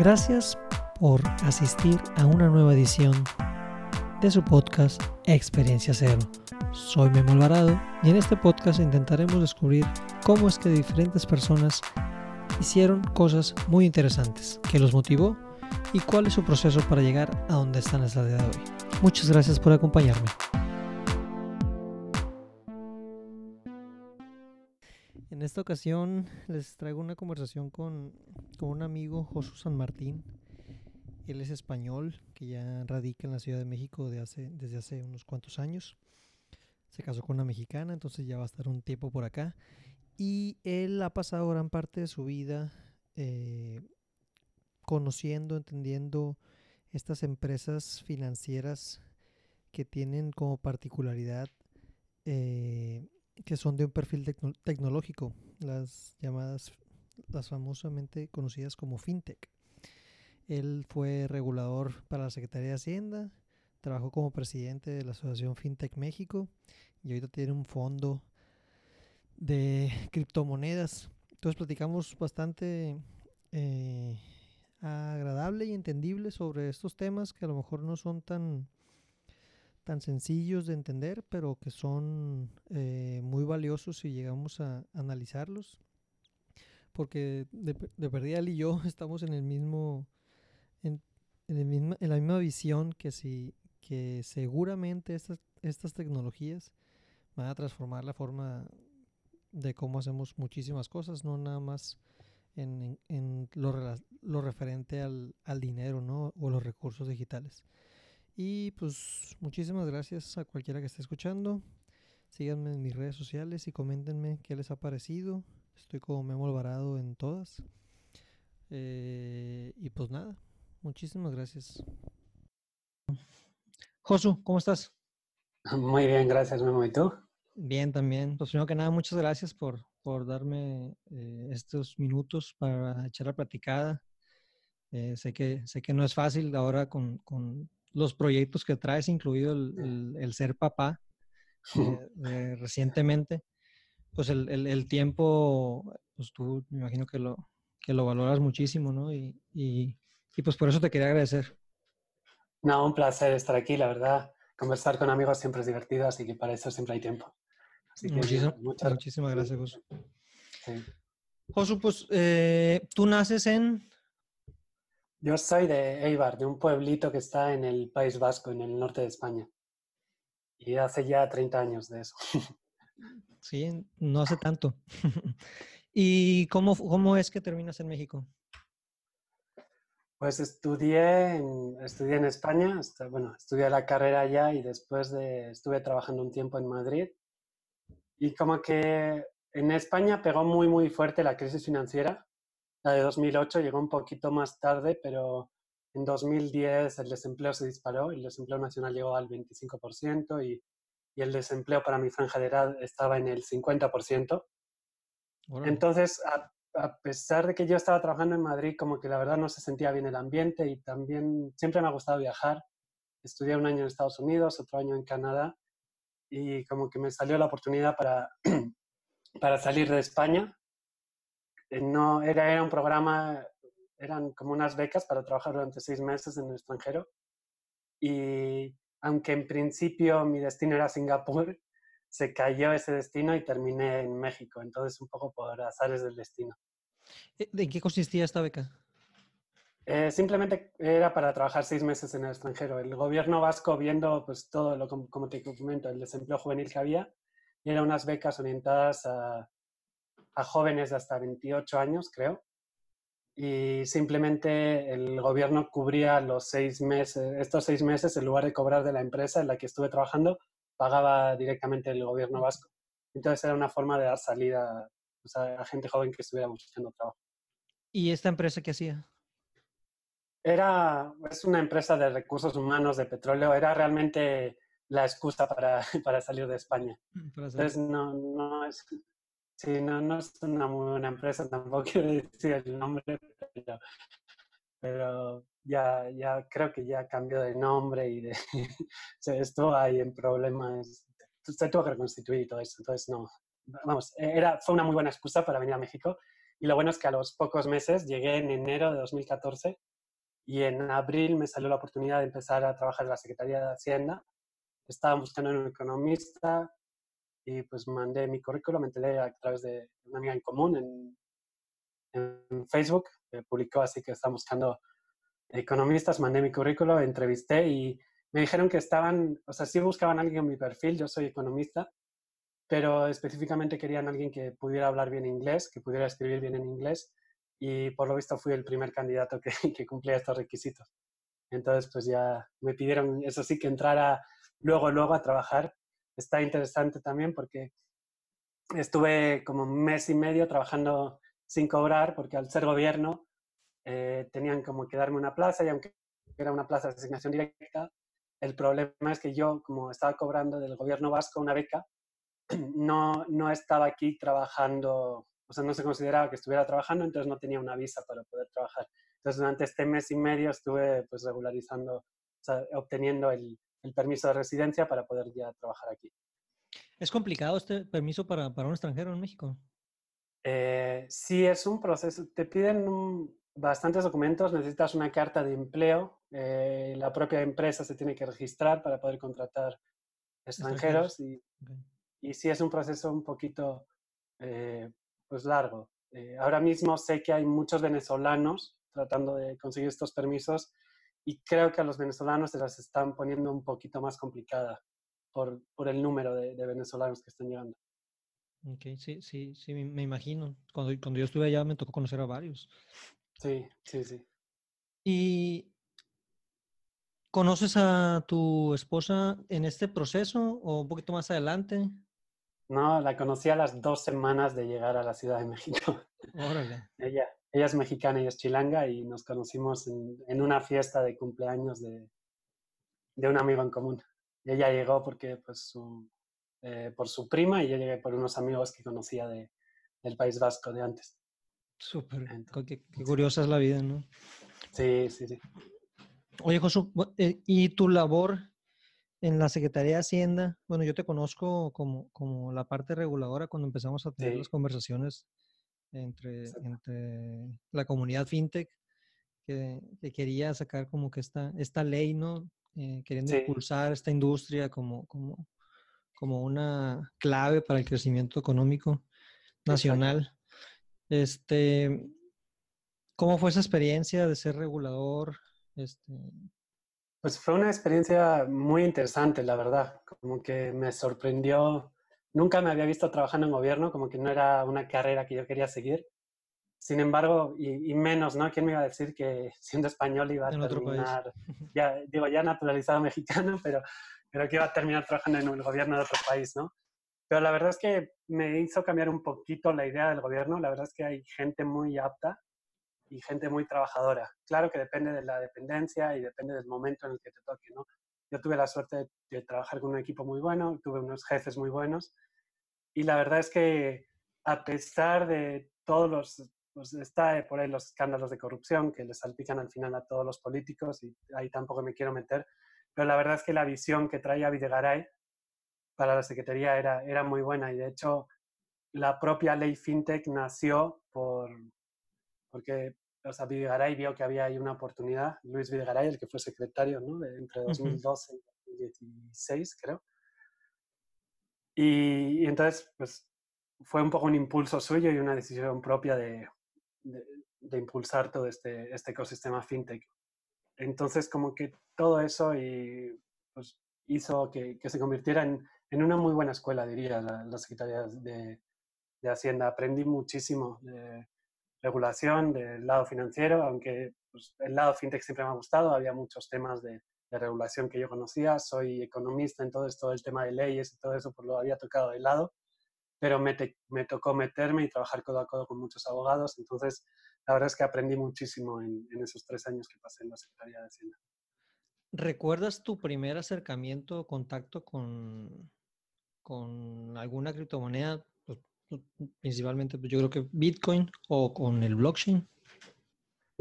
Gracias por asistir a una nueva edición de su podcast Experiencia Cero. Soy Memo Alvarado y en este podcast intentaremos descubrir cómo es que diferentes personas hicieron cosas muy interesantes, qué los motivó y cuál es su proceso para llegar a donde están hasta el día de hoy. Muchas gracias por acompañarme. En esta ocasión les traigo una conversación con, con un amigo, Josué San Martín. Él es español, que ya radica en la Ciudad de México de hace, desde hace unos cuantos años. Se casó con una mexicana, entonces ya va a estar un tiempo por acá. Y él ha pasado gran parte de su vida eh, conociendo, entendiendo estas empresas financieras que tienen como particularidad eh, que son de un perfil tecnológico, las llamadas, las famosamente conocidas como fintech. Él fue regulador para la Secretaría de Hacienda, trabajó como presidente de la Asociación FinTech México y ahorita tiene un fondo de criptomonedas. Entonces platicamos bastante eh, agradable y entendible sobre estos temas que a lo mejor no son tan, tan sencillos de entender, pero que son eh, muy valiosos si llegamos a analizarlos. Porque de, de perdida y yo estamos en el mismo, en, en, el mismo, en la misma visión que si que seguramente estas, estas tecnologías van a transformar la forma de cómo hacemos muchísimas cosas, no nada más en, en lo, lo, referente al, al, dinero ¿no? o los recursos digitales. Y pues muchísimas gracias a cualquiera que esté escuchando. Síganme en mis redes sociales y coméntenme qué les ha parecido. Estoy como Memo Alvarado en todas. Eh, y pues nada, muchísimas gracias. Josu, ¿cómo estás? Muy bien, gracias Memo. ¿Y tú? Bien, también. Pues primero que nada, muchas gracias por, por darme eh, estos minutos para echar la platicada. Eh, sé, que, sé que no es fácil ahora con, con los proyectos que traes, incluido el, el, ser papá eh, recientemente. Pues el, el, tiempo, pues tú me imagino que lo, que lo valoras muchísimo, ¿no? Y, y, y pues por eso te quería agradecer. No, un placer estar aquí, la verdad. Conversar con amigos siempre es divertido, así que para eso siempre hay tiempo. Muchísimas gracias, Josu. Josu, pues eh, tú naces en... Yo soy de Eibar, de un pueblito que está en el País Vasco, en el norte de España. Y hace ya 30 años de eso. Sí, no hace tanto. ¿Y cómo, cómo es que terminas en México? Pues estudié en, estudié en España, bueno, estudié la carrera allá y después de, estuve trabajando un tiempo en Madrid y como que en España pegó muy, muy fuerte la crisis financiera. La de 2008 llegó un poquito más tarde, pero en 2010 el desempleo se disparó, el desempleo nacional llegó al 25% y, y el desempleo para mi franja de edad estaba en el 50%. Entonces, a, a, pesar de que yo estaba trabajando en Madrid, como que la verdad no se sentía bien el ambiente y también siempre me ha gustado viajar. Estudié un año en Estados Unidos, otro año en Canadá y como que me salió la oportunidad para, para salir de España. Eh, no, era, era un programa, eran como unas becas para trabajar durante seis meses en el extranjero. Y aunque en principio mi destino era Singapur, se cayó ese destino y terminé en México. Entonces, un poco por azares del destino. Eh, ¿De qué consistía esta beca? Eh, simplemente era para trabajar seis meses en el extranjero. El gobierno vasco, viendo pues todo lo como te comento, el desempleo juvenil que había, eran unas becas orientadas a, a jóvenes de hasta 28 años, creo. Y simplemente el gobierno cubría los seis meses, estos seis meses, en lugar de cobrar de la empresa en la que estuve trabajando, pagaba directamente el gobierno vasco. Entonces era una forma de dar salida pues, a gente joven que estuviera buscando trabajo. ¿Y esta empresa qué hacía? Era, es una empresa de recursos humanos de petróleo, era realmente la excusa para, para salir de España. Mm, Entonces, no, no, es, sí, no, no es una muy buena empresa, tampoco quiero decir el nombre, pero, pero ya, ya creo que ya cambió de nombre y de, estuvo ahí en problemas, se tuvo que reconstituir y todo eso, entonces no, vamos, era, fue una muy buena excusa para venir a México y lo bueno es que a los pocos meses, llegué en enero de 2014, y en abril me salió la oportunidad de empezar a trabajar en la Secretaría de Hacienda. Estaba buscando un economista y pues mandé mi currículum, enteré a través de una amiga en común en, en Facebook, que publicó así que estaba buscando economistas, mandé mi currículum, entrevisté y me dijeron que estaban, o sea, sí buscaban a alguien en mi perfil, yo soy economista, pero específicamente querían a alguien que pudiera hablar bien inglés, que pudiera escribir bien en inglés y por lo visto fui el primer candidato que, que cumplía estos requisitos. Entonces, pues ya me pidieron, eso sí, que entrara luego, luego a trabajar. Está interesante también porque estuve como un mes y medio trabajando sin cobrar, porque al ser gobierno eh, tenían como que darme una plaza y aunque era una plaza de asignación directa, el problema es que yo, como estaba cobrando del gobierno vasco una beca, no, no estaba aquí trabajando, o sea, no se consideraba que estuviera trabajando, entonces no tenía una visa para poder trabajar. Entonces, durante este mes y medio estuve pues regularizando, o sea, obteniendo el, el permiso de residencia para poder ya trabajar aquí. ¿Es complicado este permiso para, para un extranjero en México? Eh, sí, es un proceso. Te piden un, bastantes documentos, necesitas una carta de empleo, eh, la propia empresa se tiene que registrar para poder contratar extranjeros y, y sí es un proceso un poquito eh, pues largo. Eh, ahora mismo sé que hay muchos venezolanos tratando de conseguir estos permisos y creo que a los venezolanos se las están poniendo un poquito más complicada por, por el número de, de, venezolanos que están llegando. Ok, sí, sí, sí, me imagino. Cuando, cuando yo estuve allá me tocó conocer a varios. Sí, sí, sí. ¿Y conoces a tu esposa en este proceso o un poquito más adelante? No, la conocí a las dos semanas de llegar a la Ciudad de México. Órale. ella, ella es mexicana y es chilanga y nos conocimos en, en una fiesta de cumpleaños de, de, un amigo en común. Ella llegó porque, pues, su, eh, por su prima y yo llegué por unos amigos que conocía de, del País Vasco de antes. Súper. Qué, qué, curiosa es la vida, ¿no? Sí, sí, sí. Oye, Josu, eh, ¿y tu labor en la Secretaría de Hacienda? Bueno, yo te conozco como, como la parte reguladora cuando empezamos a tener sí. las conversaciones entre, entre la comunidad fintech que, que, quería sacar como que esta, esta ley, ¿no? Eh, queriendo sí. impulsar esta industria como, como, como una clave para el crecimiento económico nacional. Exacto. Este, ¿Cómo fue esa experiencia de ser regulador? Este... Pues fue una experiencia muy interesante, la verdad. Como que me sorprendió. Nunca me había visto trabajando en gobierno, como que no era una carrera que yo quería seguir. Sin embargo, y, y menos, ¿no? ¿Quién me iba a decir que siendo español iba a en terminar, ya, digo, ya naturalizado mexicano, pero, pero que iba a terminar trabajando en el gobierno de otro país, ¿no? Pero la verdad es que me hizo cambiar un poquito la idea del gobierno. La verdad es que hay gente muy apta y gente muy trabajadora. Claro que depende de la dependencia y depende del momento en el que te toque, ¿no? Yo tuve la suerte de, de trabajar con un equipo muy bueno, tuve unos jefes muy buenos y la verdad es que a pesar de todos los, pues está por ahí los escándalos de corrupción que les salpican al final a todos los políticos y ahí tampoco me quiero meter, pero la verdad es que la visión que traía Videgaray para la Secretaría era, era muy buena y de hecho la propia ley FinTech nació por, porque o sea, Videgaray vio que había ahí una oportunidad, Luis Videgaray, el que fue secretario ¿no? de, entre 2012 uh -huh. y 2016, creo. Y, y, entonces, pues fue un poco un impulso suyo y una decisión propia de, de, de impulsar todo este, este ecosistema FinTech. Entonces, como que todo eso y, pues, hizo que, que se convirtiera en, en una muy buena escuela, diría, la, la Secretaría de, de, Hacienda. Aprendí muchísimo de regulación, del lado financiero, aunque pues, el lado fintech siempre me ha gustado, había muchos temas de, de, regulación que yo conocía, soy economista, entonces todo el tema de leyes y todo eso pues lo había tocado de lado, pero me, tocó meterme y trabajar codo a codo con muchos abogados, entonces la verdad es que aprendí muchísimo en, esos tres años que pasé en la Secretaría de Hacienda. ¿Recuerdas tu primer acercamiento o contacto con, con alguna criptomoneda, principalmente pues, yo creo que Bitcoin o con el blockchain?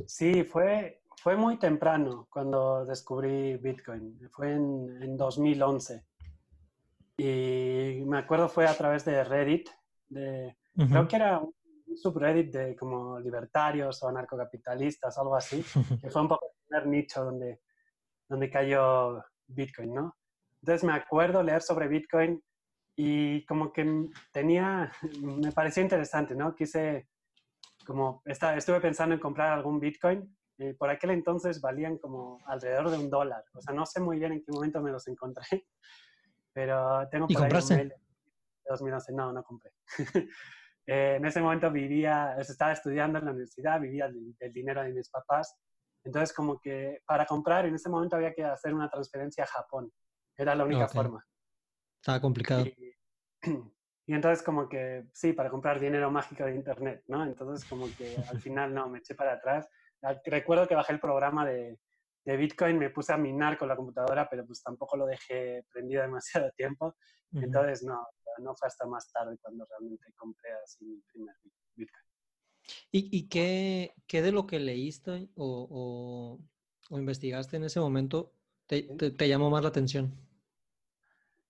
Sí, fue, fue muy temprano cuando descubrí Bitcoin. Fue en, en 2011. Y me acuerdo fue a través de Reddit. De, uh -huh. Creo que era un subreddit de como libertarios o anarcocapitalistas, algo así. que fue un poco primer nicho donde, donde cayó Bitcoin, ¿no? Entonces me acuerdo leer sobre Bitcoin y como que tenía, me pareció interesante, ¿no? Quise, como, estuve pensando en comprar algún Bitcoin. y por aquel entonces valían como alrededor de un dólar. O sea, no sé muy bien en qué momento me los encontré, pero tengo por ¿Y compraste? ahí un 2011. No, no compré. Eh, en ese momento vivía, estaba estudiando en la universidad, vivía del, dinero de mis papás. Entonces, como que para comprar, en ese momento había que hacer una transferencia a Japón. Era la única forma. Estaba complicado. Y, entonces como que, sí, para comprar dinero mágico de Internet, ¿no? Entonces como que al final no, me eché para atrás. Ah, recuerdo que bajé el programa de, de Bitcoin, me puse a minar con la computadora, pero pues tampoco lo dejé prendido demasiado tiempo. Entonces no, no fue hasta más tarde cuando realmente compré así mi primer Bitcoin. ¿Y, y qué, qué, de lo que leíste o, o, investigaste en ese momento te, te llamó más la atención?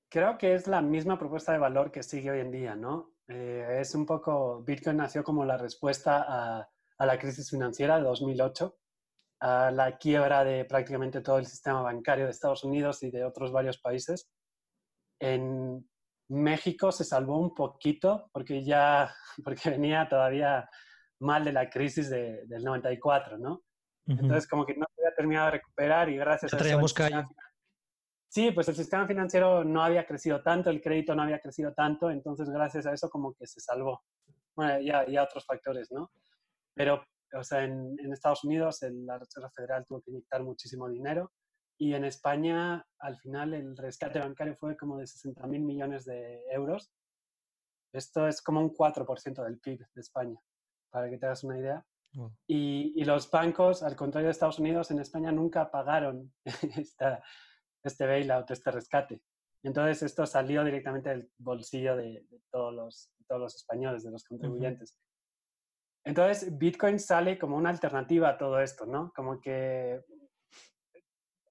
Creo que es la misma propuesta de valor que sigue hoy en día, ¿no? Eh, es un poco, Bitcoin nació como la respuesta a, a, la crisis financiera de 2008, a la quiebra de prácticamente todo el sistema bancario de Estados Unidos y de otros varios países. En México se salvó un poquito porque ya, porque venía todavía mal de la crisis de, del 94, ¿no? Entonces como que no se había terminado de recuperar y gracias a eso... Sí, pues el sistema financiero no había crecido tanto, el crédito no había crecido tanto, entonces gracias a eso como que se salvó. Bueno, y a, otros factores, ¿no? Pero, o sea, en, Estados Unidos la Reserva Federal tuvo que inyectar muchísimo dinero y en España al final el rescate bancario fue como de 60 mil millones de euros. Esto es como un 4% del PIB de España, para que te hagas una idea. Y, y, los bancos, al contrario de Estados Unidos, en España nunca pagaron esta, este bailout, este rescate. Entonces esto salió directamente del bolsillo de, todos, los, todos los españoles, de los contribuyentes. Entonces Bitcoin sale como una alternativa a todo esto, ¿no? Como que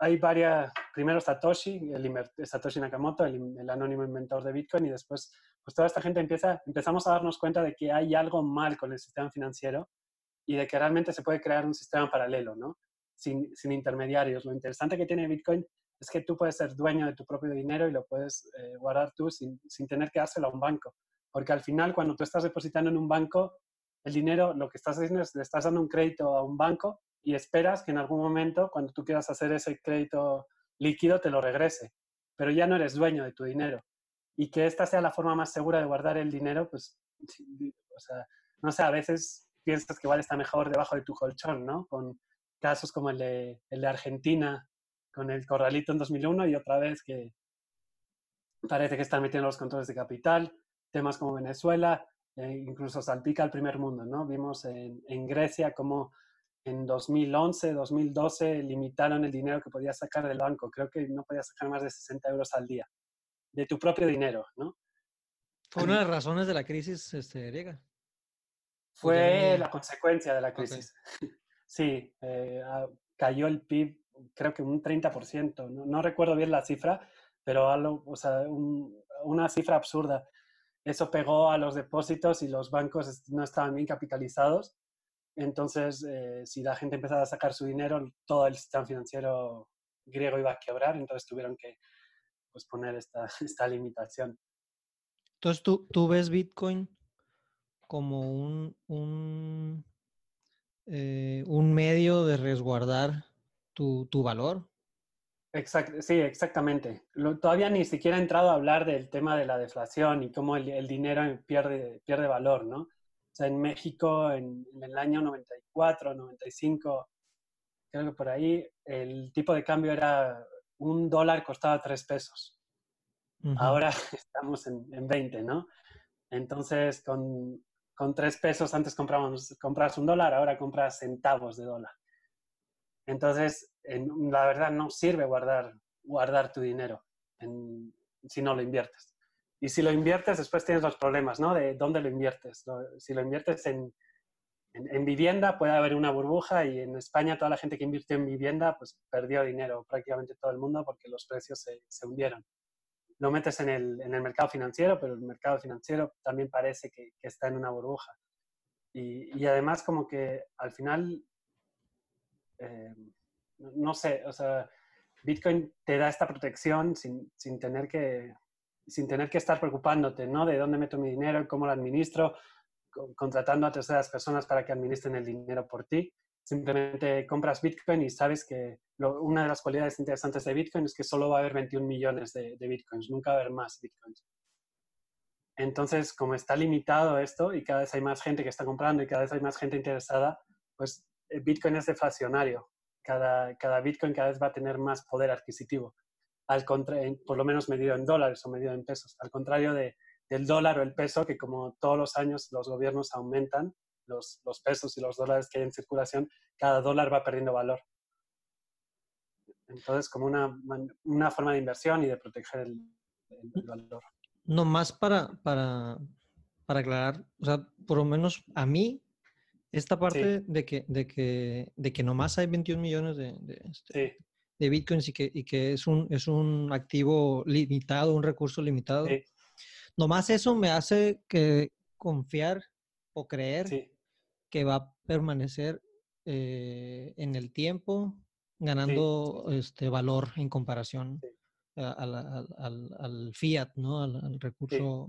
hay varias, primero Satoshi, el, Satoshi Nakamoto, el, el, anónimo inventor de Bitcoin, y después, pues toda esta gente empieza, empezamos a darnos cuenta de que hay algo mal con el sistema financiero y de que realmente se puede crear un sistema paralelo, ¿no? Sin, sin intermediarios. Lo interesante que tiene Bitcoin es que tú puedes ser dueño de tu propio dinero y lo puedes eh, guardar tú sin, sin, tener que dárselo a un banco. Porque al final, cuando tú estás depositando en un banco, el dinero, lo que estás haciendo es le estás dando un crédito a un banco y esperas que en algún momento, cuando tú quieras hacer ese crédito líquido, te lo regrese. Pero ya no eres dueño de tu dinero. Y que esta sea la forma más segura de guardar el dinero, pues, o sea, no sé, a veces piensas que igual está mejor debajo de tu colchón, ¿no? Con casos como el de, el de Argentina, con el corralito en 2001 y otra vez que parece que están metiendo los controles de capital, temas como Venezuela, eh, incluso salpica al primer mundo, ¿no? Vimos en, en, Grecia como en 2011, 2012 limitaron el dinero que podías sacar del banco. Creo que no podías sacar más de 60 euros al día de tu propio dinero, ¿no? Fue una de las razones de la crisis este, griega. Fue la consecuencia de la crisis. Sí, eh, ah, cayó el PIB creo que un 30%, no, no recuerdo bien la cifra, pero algo, o sea, una cifra absurda. Eso pegó a los depósitos y los bancos no estaban bien capitalizados. Entonces, eh, si la gente empezaba a sacar su dinero, todo el sistema financiero griego iba a quebrar, entonces tuvieron que pues, poner esta, esta limitación. Entonces, ¿tú, tú ves Bitcoin como un, un, eh, un medio de resguardar tu, valor. sí, exactamente. todavía ni siquiera he entrado a hablar del tema de la deflación y cómo el, dinero pierde, pierde valor, ¿no? O sea, en México, en, el año 94, 95, creo que por ahí, el tipo de cambio era un dólar costaba tres pesos. Ahora estamos en, en, 20, ¿no? Entonces, con, con tres pesos antes compramos, compras un dólar, ahora compras centavos de dólar. Entonces, la verdad no sirve guardar, guardar tu dinero si no lo inviertes. Y si lo inviertes, después tienes los problemas, ¿no? De dónde lo inviertes. Si lo inviertes en, en, vivienda, puede haber una burbuja y en España toda la gente que invirtió en vivienda, pues perdió dinero, prácticamente todo el mundo, porque los precios se, se hundieron. Lo metes en el, en el, mercado financiero, pero el mercado financiero también parece que, que está en una burbuja. Y, y, además como que al final eh, no sé, o sea, Bitcoin te da esta protección sin, sin, tener que, sin tener que estar preocupándote, ¿no? De dónde meto mi dinero, cómo lo administro, contratando a terceras personas para que administren el dinero por ti. Simplemente compras Bitcoin y sabes que una de las cualidades interesantes de Bitcoin es que solo va a haber 21 millones de, de Bitcoins, nunca va a haber más Bitcoins. Entonces, como está limitado esto y cada vez hay más gente que está comprando y cada vez hay más gente interesada, pues Bitcoin es deflacionario. Cada, cada Bitcoin cada vez va a tener más poder adquisitivo, al por lo menos medido en dólares o medido en pesos. Al contrario de, del dólar o el peso, que como todos los años los gobiernos aumentan los, los pesos y los dólares que hay en circulación, cada dólar va perdiendo valor. Entonces, como una, una forma de inversión y de proteger el, el valor. No más para, para, para aclarar, o sea, por lo menos a mí, esta parte de, que, de, que, de que nomás hay 21 millones de, de, este, de bitcoins y que, y que es, un, es un activo limitado, un recurso limitado, nomás eso me hace que confiar o creer que va a permanecer eh, en el tiempo ganando este valor en comparación al, al, fiat, ¿no? Al, recurso.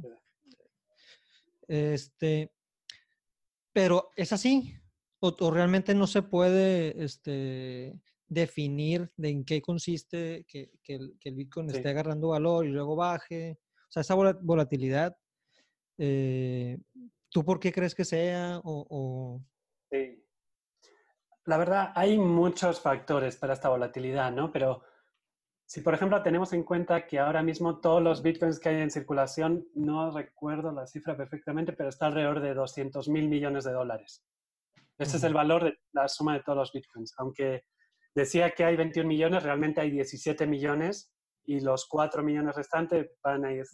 Este, pero es así. O, realmente no se puede este, definir de en qué consiste que, que, el, Bitcoin esté agarrando valor y luego baje. O sea, esa volatilidad, eh, ¿tú por qué crees que sea? O, Sí. La verdad, hay muchos factores para esta volatilidad, ¿no? Pero si, por ejemplo, tenemos en cuenta que ahora mismo todos los bitcoins que hay en circulación, no recuerdo la cifra perfectamente, pero está alrededor de 200 mil millones de dólares. Ese es el valor de la suma de todos los bitcoins. Aunque decía que hay 21 millones, realmente hay 17 millones y los 4 millones restantes van a ir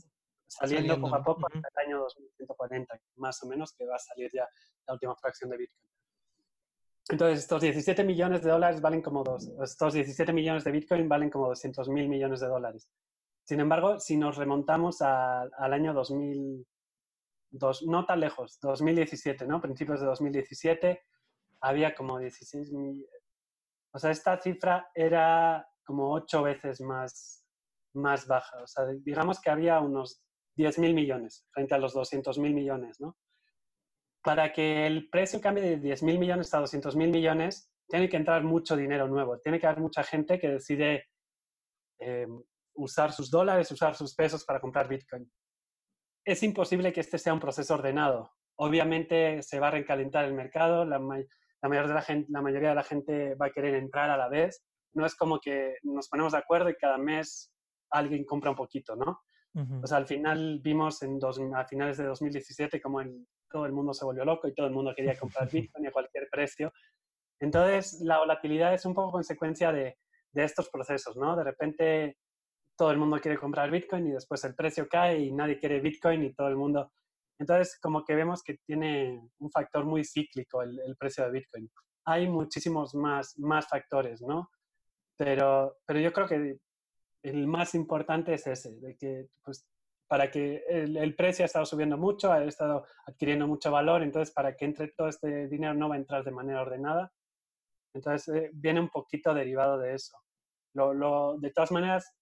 saliendo, poco a poco hasta el año 2140, más o menos, que va a salir ya la última fracción de bitcoin. Entonces, estos 17 millones de dólares valen como dos, estos 17 millones de Bitcoin valen como 200 mil millones de dólares. Sin embargo, si nos remontamos al año 2000, no tan lejos, 2017, ¿no? Principios de 2017, había como 16 mil, o sea, esta cifra era como ocho veces más, más baja. O sea, digamos que había unos 10 mil millones frente a los 200 mil millones, ¿no? Para que el precio cambie de 10 mil millones a 200 mil millones, tiene que entrar mucho dinero nuevo. Tiene que haber mucha gente que decide eh, usar sus dólares, usar sus pesos para comprar Bitcoin. Es imposible que este sea un proceso ordenado. Obviamente se va a recalentar el mercado, la, mayoría de la, gente, la mayoría de la gente va a querer entrar a la vez. No es como que nos ponemos de acuerdo y cada mes alguien compra un poquito, ¿no? O sea, al final vimos en dos, a finales de 2017 como el, todo el mundo se volvió loco y todo el mundo quería comprar Bitcoin a cualquier precio. Entonces, la volatilidad es un poco consecuencia de, de estos procesos, ¿no? De repente todo el mundo quiere comprar Bitcoin y después el precio cae y nadie quiere Bitcoin y todo el mundo... Entonces, como que vemos que tiene un factor muy cíclico el, el precio de Bitcoin. Hay muchísimos más, más factores, ¿no? Pero, pero yo creo que el más importante es ese, de que pues, para que el, precio ha estado subiendo mucho, ha estado adquiriendo mucho valor, entonces para que entre todo este dinero no va a entrar de manera ordenada. Entonces eh, viene un poquito derivado de eso. Lo, de todas maneras,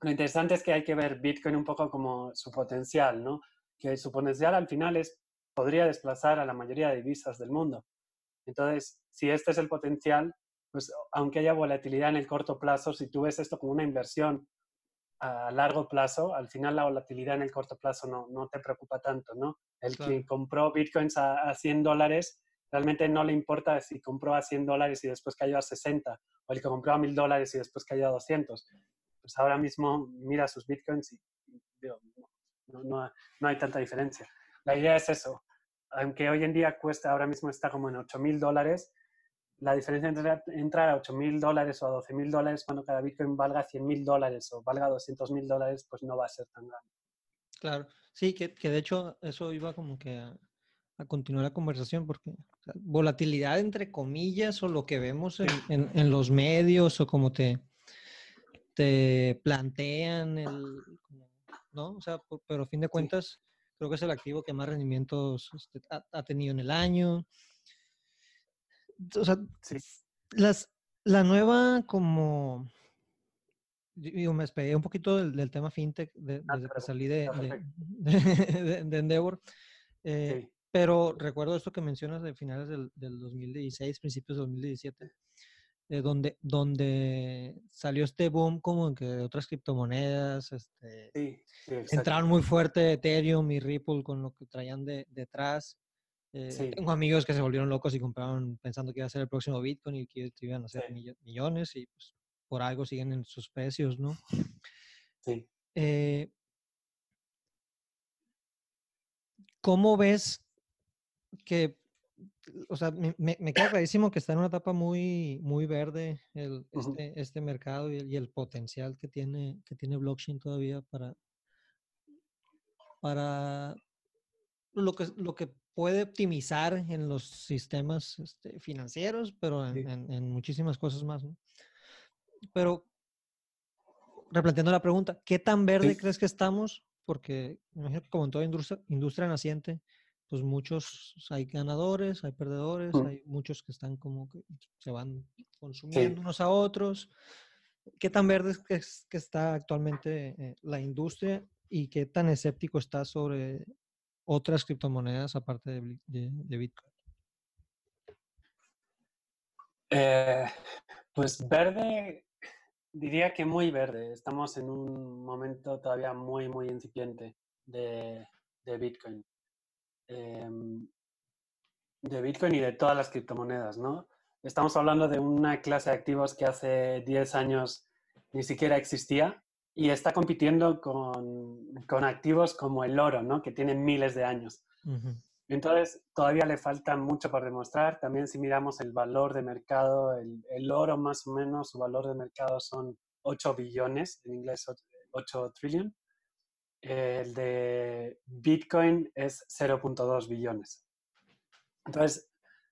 lo interesante es que hay que ver Bitcoin un poco como su potencial, ¿no? Que su potencial al final es, podría desplazar a la mayoría de divisas del mundo. Entonces, si este es el potencial, pues aunque haya volatilidad en el corto plazo, si tú ves esto como una inversión a largo plazo, al final la volatilidad en el corto plazo no, no te preocupa tanto, ¿no? El que compró bitcoins a, a, 100 dólares, realmente no le importa si compró a 100 dólares y después cayó a 60, o el que compró a 1000 dólares y después cayó a 200. Pues ahora mismo mira sus bitcoins y, no, no, no, hay tanta diferencia. La idea es eso. Aunque hoy en día cuesta, ahora mismo está como en 8000 dólares, la diferencia entre entrar a 8 mil dólares o a 12 mil dólares cuando cada Bitcoin valga 100 mil dólares o valga 200 mil dólares, pues no va a ser tan grande. Claro, sí, que, que de hecho eso iba como que a, continuar la conversación porque volatilidad entre comillas o lo que vemos en, en, los medios o como te, te plantean, el, ¿no? O sea, pero a fin de cuentas creo que es el activo que más rendimientos este, ha, ha tenido en el año o sea, las, La nueva como Digo, me despegué un poquito del, tema fintech ah, desde que salí de, de, Endeavor. Eh, pero recuerdo esto que mencionas de finales del, 2016, principios de 2017, eh, donde, donde salió este boom como que de otras criptomonedas. Este, entraron muy fuerte Ethereum y Ripple con lo que traían detrás. Eh, tengo amigos que se volvieron locos y compraron pensando que iba a ser el próximo Bitcoin y que iban a ser millones y pues por algo siguen en sus precios, ¿no? Sí. Eh, ¿Cómo ves que, o sea, me, queda clarísimo que está en una etapa muy, muy verde el, este, este, mercado y el, potencial que tiene, que tiene blockchain todavía para, para lo que, lo que puede optimizar en los sistemas este, financieros, pero en, en, muchísimas cosas más, ¿no? Pero, replanteando la pregunta, ¿qué tan verde crees que estamos? Porque, imagino que como en toda industria, industria naciente, pues muchos, hay ganadores, hay perdedores, mm. hay muchos que están como que se van consumiendo unos a otros. ¿Qué tan verde es que, está actualmente eh, la industria y qué tan escéptico está sobre otras criptomonedas aparte de, de Bitcoin? Eh, pues verde Diría que muy verde. Estamos en un momento todavía muy, muy incipiente de, Bitcoin. Em, de Bitcoin y de todas las criptomonedas, ¿no? Estamos hablando de una clase de activos que hace 10 años ni siquiera existía y está compitiendo con, activos como el oro, ¿no? Que tienen miles de años. Entonces, todavía le falta mucho por demostrar. También si miramos el valor de mercado, el, oro más o menos, su valor de mercado son 8 billones, en inglés 8 trillion. El de Bitcoin es 0.2 billones. Entonces,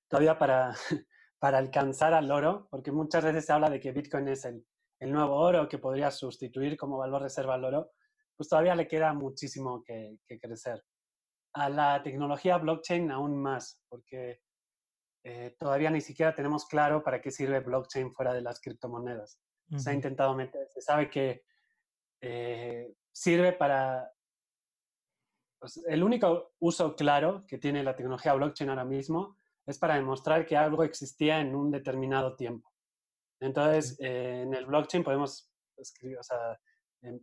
todavía para, para alcanzar al oro, porque muchas veces se habla de que Bitcoin es el, el nuevo oro que podría sustituir como valor reserva al oro, pues todavía le queda muchísimo que, que crecer a la tecnología blockchain aún más, porque eh, todavía ni siquiera tenemos claro para qué sirve blockchain fuera de las criptomonedas. Se ha intentado meter, se sabe que eh, sirve para... Pues, el único uso claro que tiene la tecnología blockchain ahora mismo es para demostrar que algo existía en un determinado tiempo. Entonces, eh, en el blockchain podemos escribir, o sea,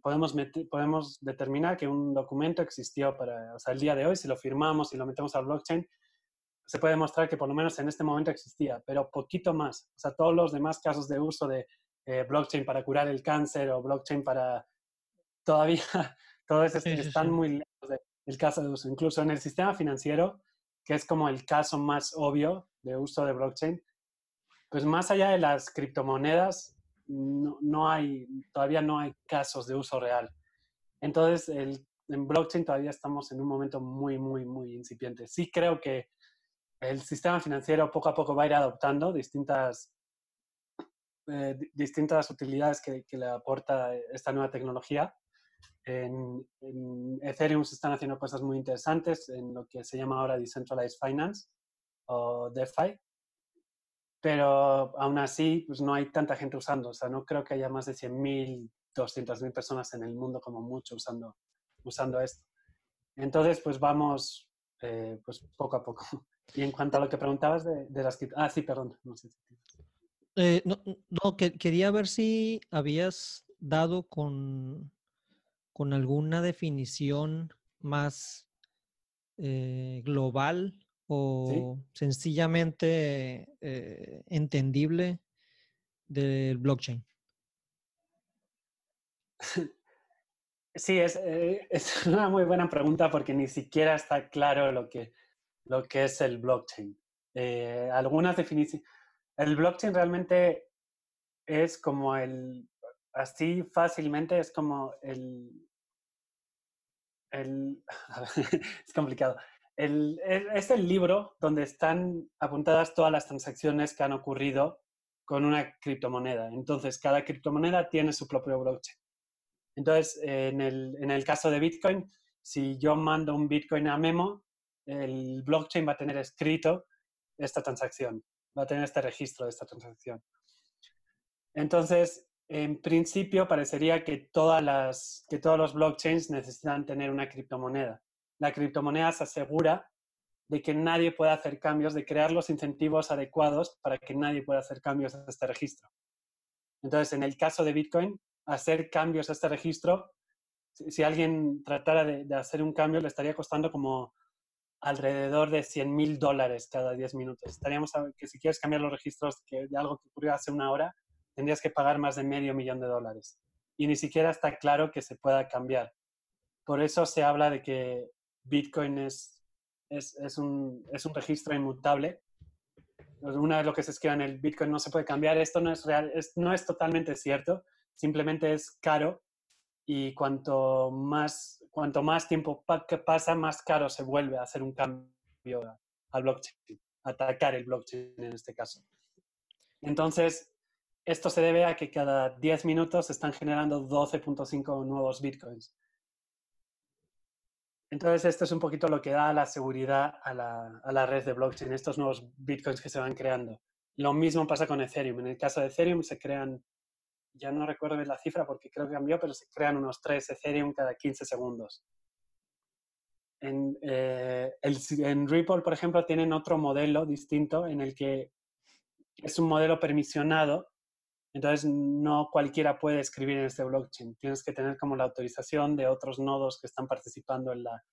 podemos, podemos determinar que un documento existió para, o sea, el día de hoy, si lo firmamos y lo metemos al blockchain, se puede demostrar que por lo menos en este momento existía, pero poquito más. O sea, todos los demás casos de uso de eh, blockchain para curar el cáncer o blockchain para... Todavía, todos están muy lejos del caso de uso. Incluso en el sistema financiero, que es como el caso más obvio de uso de blockchain, pues más allá de las criptomonedas, no, hay, todavía no hay casos de uso real. Entonces, en blockchain todavía estamos en un momento muy, muy, muy incipiente. Sí creo que el sistema financiero poco a poco va a ir adoptando distintas, eh, distintas utilidades que, le aporta esta nueva tecnología. En, en, Ethereum se están haciendo cosas muy interesantes en lo que se llama ahora Decentralized Finance o DeFi, pero aún así pues no hay tanta gente usando, o sea, no creo que haya más de 100.000, 200.000 personas en el mundo como mucho usando, usando esto. Entonces, pues vamos eh, pues poco a poco. Y en cuanto a lo que preguntabas de, de las... Ah, sí, perdón. No, sé eh, no, no que, quería ver si habías dado con, con alguna definición más eh, global o sencillamente eh, entendible del blockchain? Sí, es, eh, es, una muy buena pregunta porque ni siquiera está claro lo que, lo que es el blockchain. Eh, algunas definiciones. El blockchain realmente es como el, así fácilmente es como el, el es complicado es el libro donde están apuntadas todas las transacciones que han ocurrido con una criptomoneda. Entonces, cada criptomoneda tiene su propio blockchain. Entonces, en el, caso de Bitcoin, si yo mando un Bitcoin a Memo, el blockchain va a tener escrito esta transacción, va a tener este registro de esta transacción. Entonces, en principio parecería que, que todos los blockchains necesitan tener una criptomoneda. La criptomoneda se asegura de que nadie pueda hacer cambios, de crear los incentivos adecuados para que nadie pueda hacer cambios a este registro. Entonces, en el caso de Bitcoin, hacer cambios a este registro, si, alguien tratara de, hacer un cambio, le estaría costando como alrededor de 100 mil dólares cada 10 minutos. Estaríamos a, que si quieres cambiar los registros de algo que ocurrió hace una hora, tendrías que pagar más de medio millón de dólares. Y ni siquiera está claro que se pueda cambiar. Por eso se habla de que Bitcoin es, es, es, un, es un registro inmutable. Una vez lo que se escribe en el Bitcoin no se puede cambiar. Esto no es real, no es totalmente cierto. Simplemente es caro y cuanto más, cuanto más tiempo pasa, más caro se vuelve a hacer un cambio al blockchain, atacar el blockchain en este caso. Entonces, esto se debe a que cada 10 minutos se están generando 12.5 nuevos bitcoins. Entonces, esto es un poquito lo que da la seguridad a la, a la, red de blockchain, estos nuevos bitcoins que se van creando. Lo mismo pasa con Ethereum. En el caso de Ethereum se crean ya no recuerdo bien la cifra porque creo que cambió, pero se crean unos 3 Ethereum cada 15 segundos. En, eh, en Ripple, por ejemplo, tienen otro modelo distinto en el que es un modelo permisionado, entonces no cualquiera puede escribir en este blockchain. Tienes que tener como la autorización de otros nodos que están participando en la,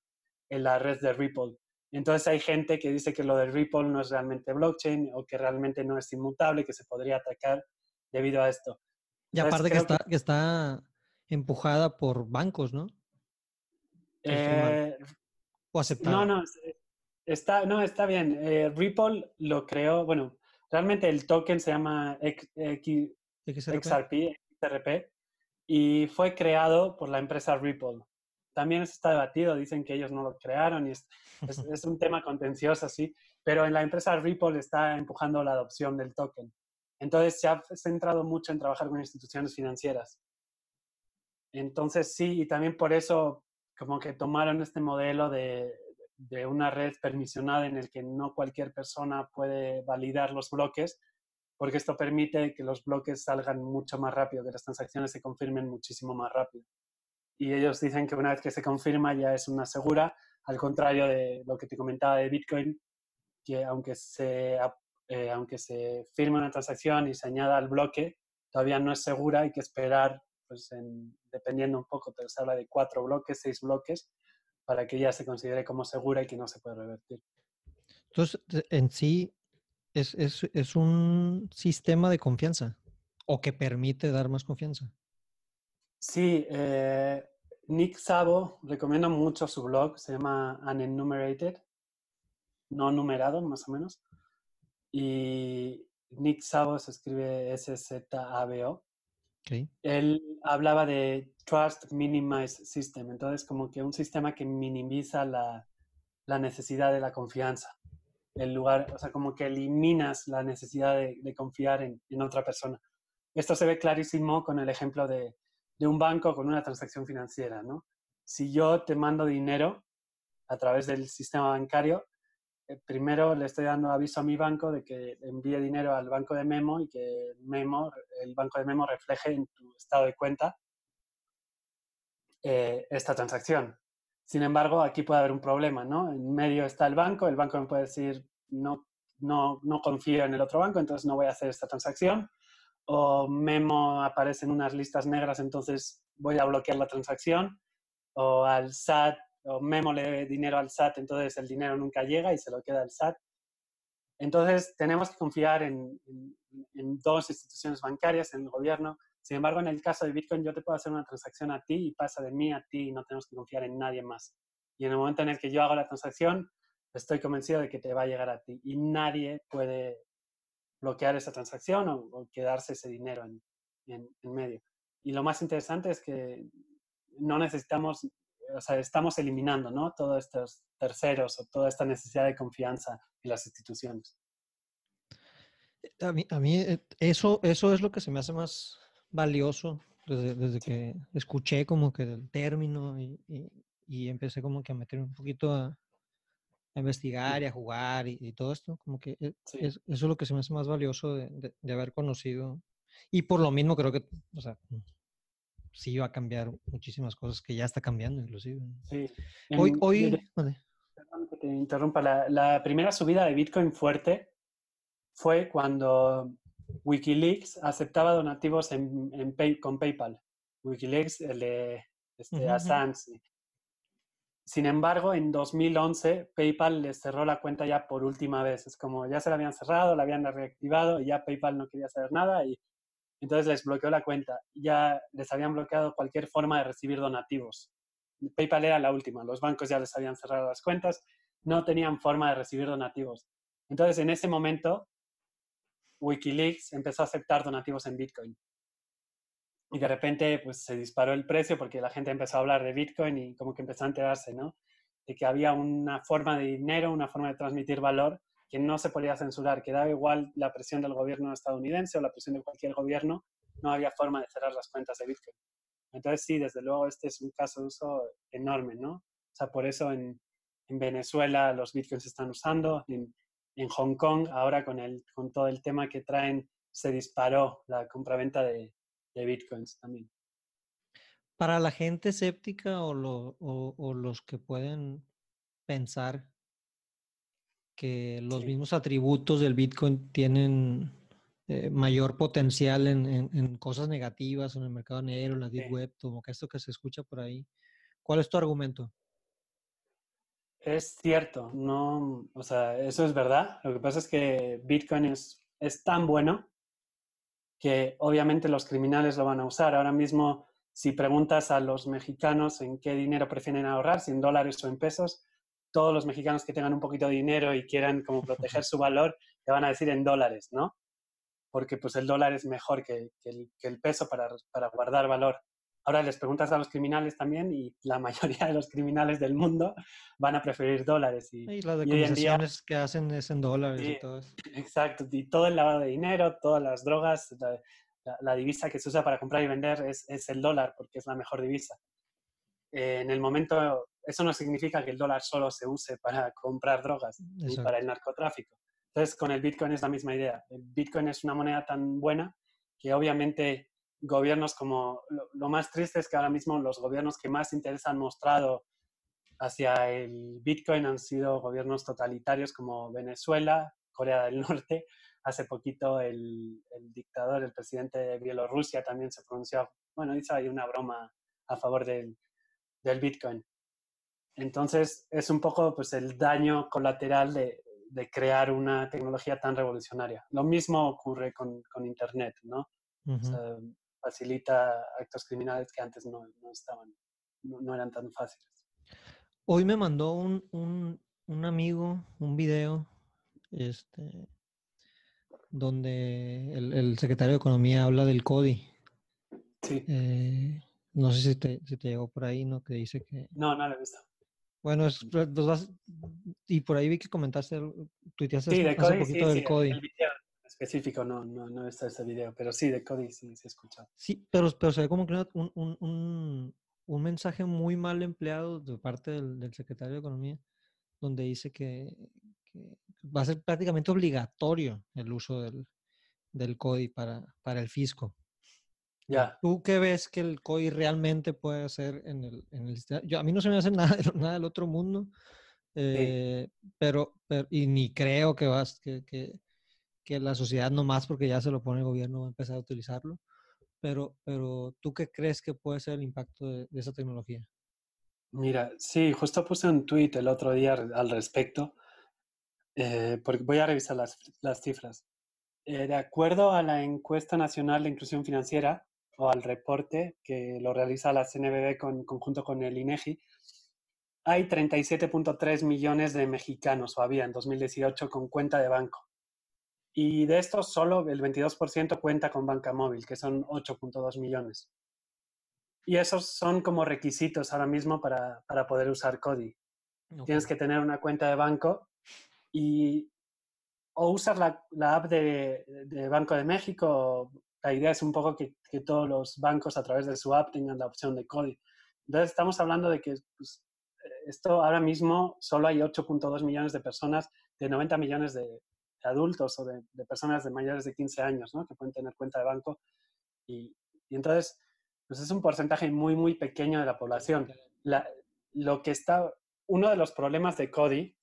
en la red de Ripple. Entonces hay gente que dice que lo de Ripple no es realmente blockchain o que realmente no es inmutable, que se podría atacar debido a esto. Y aparte que está, que... está empujada por bancos, ¿no? Eh, o aceptada. No, no, está, no, está bien. Eh, Ripple lo creó, bueno, realmente el token se llama XRP, XRP, y fue creado por la empresa Ripple. También está debatido, dicen que ellos no lo crearon y es, es, es un tema contencioso, sí, pero en la empresa Ripple está empujando la adopción del token. Entonces se ha centrado mucho en trabajar con instituciones financieras. Entonces sí, y también por eso como que tomaron este modelo de, de una red permisionada en el que no cualquier persona puede validar los bloques, porque esto permite que los bloques salgan mucho más rápido, que las transacciones se confirmen muchísimo más rápido. Y ellos dicen que una vez que se confirma ya es una segura, al contrario de lo que te comentaba de Bitcoin, que aunque se eh, aunque se firme una transacción y se añada al bloque, todavía no es segura, hay que esperar, pues dependiendo un poco, pero se habla de cuatro bloques, seis bloques, para que ya se considere como segura y que no se puede revertir. Entonces, en sí, es, es, es un sistema de confianza o que permite dar más confianza. Sí, eh, Nick Sabo recomienda mucho su blog, se llama Unenumerated, no numerado más o menos y Nick Szabo se escribe S-Z-A-B-O. Él hablaba de Trust Minimize System, entonces como que un sistema que minimiza la, la necesidad de la confianza. El lugar, o sea, como que eliminas la necesidad de, confiar en, otra persona. Esto se ve clarísimo con el ejemplo de, de un banco con una transacción financiera, ¿no? Si yo te mando dinero a través del sistema bancario, eh, primero le estoy dando aviso a mi banco de que envíe dinero al banco de Memo y que Memo, el banco de Memo refleje en tu estado de cuenta eh, esta transacción. Sin embargo, aquí puede haber un problema, ¿no? En medio está el banco, el banco me puede decir, no, no, no confío en el otro banco, entonces no voy a hacer esta transacción. O Memo aparece en unas listas negras, entonces voy a bloquear la transacción. O al SAT o Memo le debe dinero al SAT, entonces el dinero nunca llega y se lo queda el SAT. Entonces tenemos que confiar en, en, dos instituciones bancarias, en el gobierno. Sin embargo, en el caso de Bitcoin, yo te puedo hacer una transacción a ti y pasa de mí a ti y no tenemos que confiar en nadie más. Y en el momento en el que yo hago la transacción, estoy convencido de que te va a llegar a ti y nadie puede bloquear esa transacción o, quedarse ese dinero en, en medio. Y lo más interesante es que no necesitamos o sea, estamos eliminando, ¿no? Todos estos terceros o toda esta necesidad de confianza en las instituciones. A mí, a mí eh, eso, eso es lo que se me hace más valioso desde, desde que escuché como que el término y, y, empecé como que a meter un poquito a, investigar y a jugar y, todo esto, como que eh, es, eso es lo que se me hace más valioso de, de, de haber conocido. Y por lo mismo creo que, o sea, sí va a cambiar muchísimas cosas que ya está cambiando inclusive. Sí. Hoy, hoy, Perdón que te interrumpa, la, la primera subida de Bitcoin fuerte fue cuando Wikileaks aceptaba donativos en, en pay, con PayPal. Wikileaks, el de este, Assange. Sin embargo, en 2011 PayPal les cerró la cuenta ya por última vez. Es como ya se la habían cerrado, la habían reactivado y ya PayPal no quería saber nada y entonces les bloqueó la cuenta. Ya les habían bloqueado cualquier forma de recibir donativos. PayPal era la última, los bancos ya les habían cerrado las cuentas, no tenían forma de recibir donativos. Entonces, en ese momento, Wikileaks empezó a aceptar donativos en Bitcoin. Y de repente pues se disparó el precio porque la gente empezó a hablar de Bitcoin y como que empezó a enterarse, ¿no? De que había una forma de dinero, una forma de transmitir valor que no se podía censurar, que daba igual la presión del gobierno estadounidense o la presión de cualquier gobierno, no había forma de cerrar las cuentas de Bitcoin. Entonces sí, desde luego este es un caso de uso enorme, ¿no? O sea, por eso en, en Venezuela los Bitcoins se están usando, en, en Hong Kong, ahora con, el, con todo el tema que traen, se disparó la compraventa de, de Bitcoins también. Para la gente escéptica o, lo, o, o, los que pueden pensar que los sí. mismos atributos del Bitcoin tienen eh, mayor potencial en, en, en, cosas negativas, en el mercado negro, en la deep sí. web, como que esto que se escucha por ahí. ¿Cuál es tu argumento? Es cierto, no, o sea, eso es verdad. Lo que pasa es que Bitcoin es, es tan bueno que obviamente los criminales lo van a usar. Ahora mismo, si preguntas a los mexicanos en qué dinero prefieren ahorrar, si en dólares o en pesos, todos los mexicanos que tengan un poquito de dinero y quieran como proteger su valor, te van a decir en dólares, ¿no? Porque pues el dólar es mejor que, que, el, que el, peso para, para guardar valor. Ahora les preguntas a los criminales también y la mayoría de los criminales del mundo van a preferir dólares. Y, y las decomisaciones que hacen es en dólares sí, y todo eso. Exacto, y todo el lavado de dinero, todas las drogas, la, la, la, divisa que se usa para comprar y vender es, es el dólar porque es la mejor divisa. Eh, en el momento, eso no significa que el dólar solo se use para comprar drogas y para el narcotráfico. Entonces, con el Bitcoin es la misma idea. El Bitcoin es una moneda tan buena que obviamente gobiernos como, lo, lo, más triste es que ahora mismo los gobiernos que más interés han mostrado hacia el Bitcoin han sido gobiernos totalitarios como Venezuela, Corea del Norte. Hace poquito el, el dictador, el presidente de Bielorrusia también se pronunció, bueno, hizo ahí una broma a favor del, del Bitcoin. Entonces es un poco pues, el daño colateral de, de crear una tecnología tan revolucionaria. Lo mismo ocurre con, con Internet, ¿no? Uh -huh. o sea, facilita actos criminales que antes no, no estaban, no, no, eran tan fáciles. Hoy me mandó un, un, un amigo un video este, donde el, el, secretario de Economía habla del CODI. Sí. Eh, no sé si te, si te, llegó por ahí, ¿no? Que dice que... No, no lo he visto. Bueno, es, vas, y por ahí vi que comentaste, tuiteaste sí, hace, poquito sí, del sí, CODI. El video específico no, no, no está ese video, pero sí, de Cody sí se escucha. Sí, pero, pero se ve como que un, un, un, un mensaje muy mal empleado de parte del, del, secretario de Economía, donde dice que, que, va a ser prácticamente obligatorio el uso del, del CODI para, para el fisco. Ya. ¿Tú qué ves que el COI realmente puede hacer en el, en el sistema? Yo, a mí no se me hace nada, nada del otro mundo, eh, sí. pero, pero, y ni creo que, vas, que, que, que, la sociedad no más porque ya se lo pone el gobierno va a empezar a utilizarlo. Pero, pero ¿tú qué crees que puede ser el impacto de, de esa tecnología? Mira, sí, justo puse un tweet el otro día al respecto, eh, porque voy a revisar las, las cifras. Eh, de acuerdo a la encuesta nacional de inclusión financiera, o al reporte que lo realiza la CNBB con, conjunto con el INEGI, hay 37.3 millones de mexicanos, o había en 2018, con cuenta de banco. Y de estos, solo el 22% cuenta con banca móvil, que son 8.2 millones. Y esos son como requisitos ahora mismo para, para poder usar CODI. Okay. Tienes que tener una cuenta de banco y o usar la, la app de, de, Banco de México la idea es un poco que, que, todos los bancos a través de su app tengan la opción de CODI. Entonces estamos hablando de que pues, esto ahora mismo solo hay 8.2 millones de personas de 90 millones de, adultos o de, personas de mayores de 15 años, ¿no? Que pueden tener cuenta de banco. Y, y entonces, pues es un porcentaje muy, muy pequeño de la población. La, lo que está, uno de los problemas de CODI,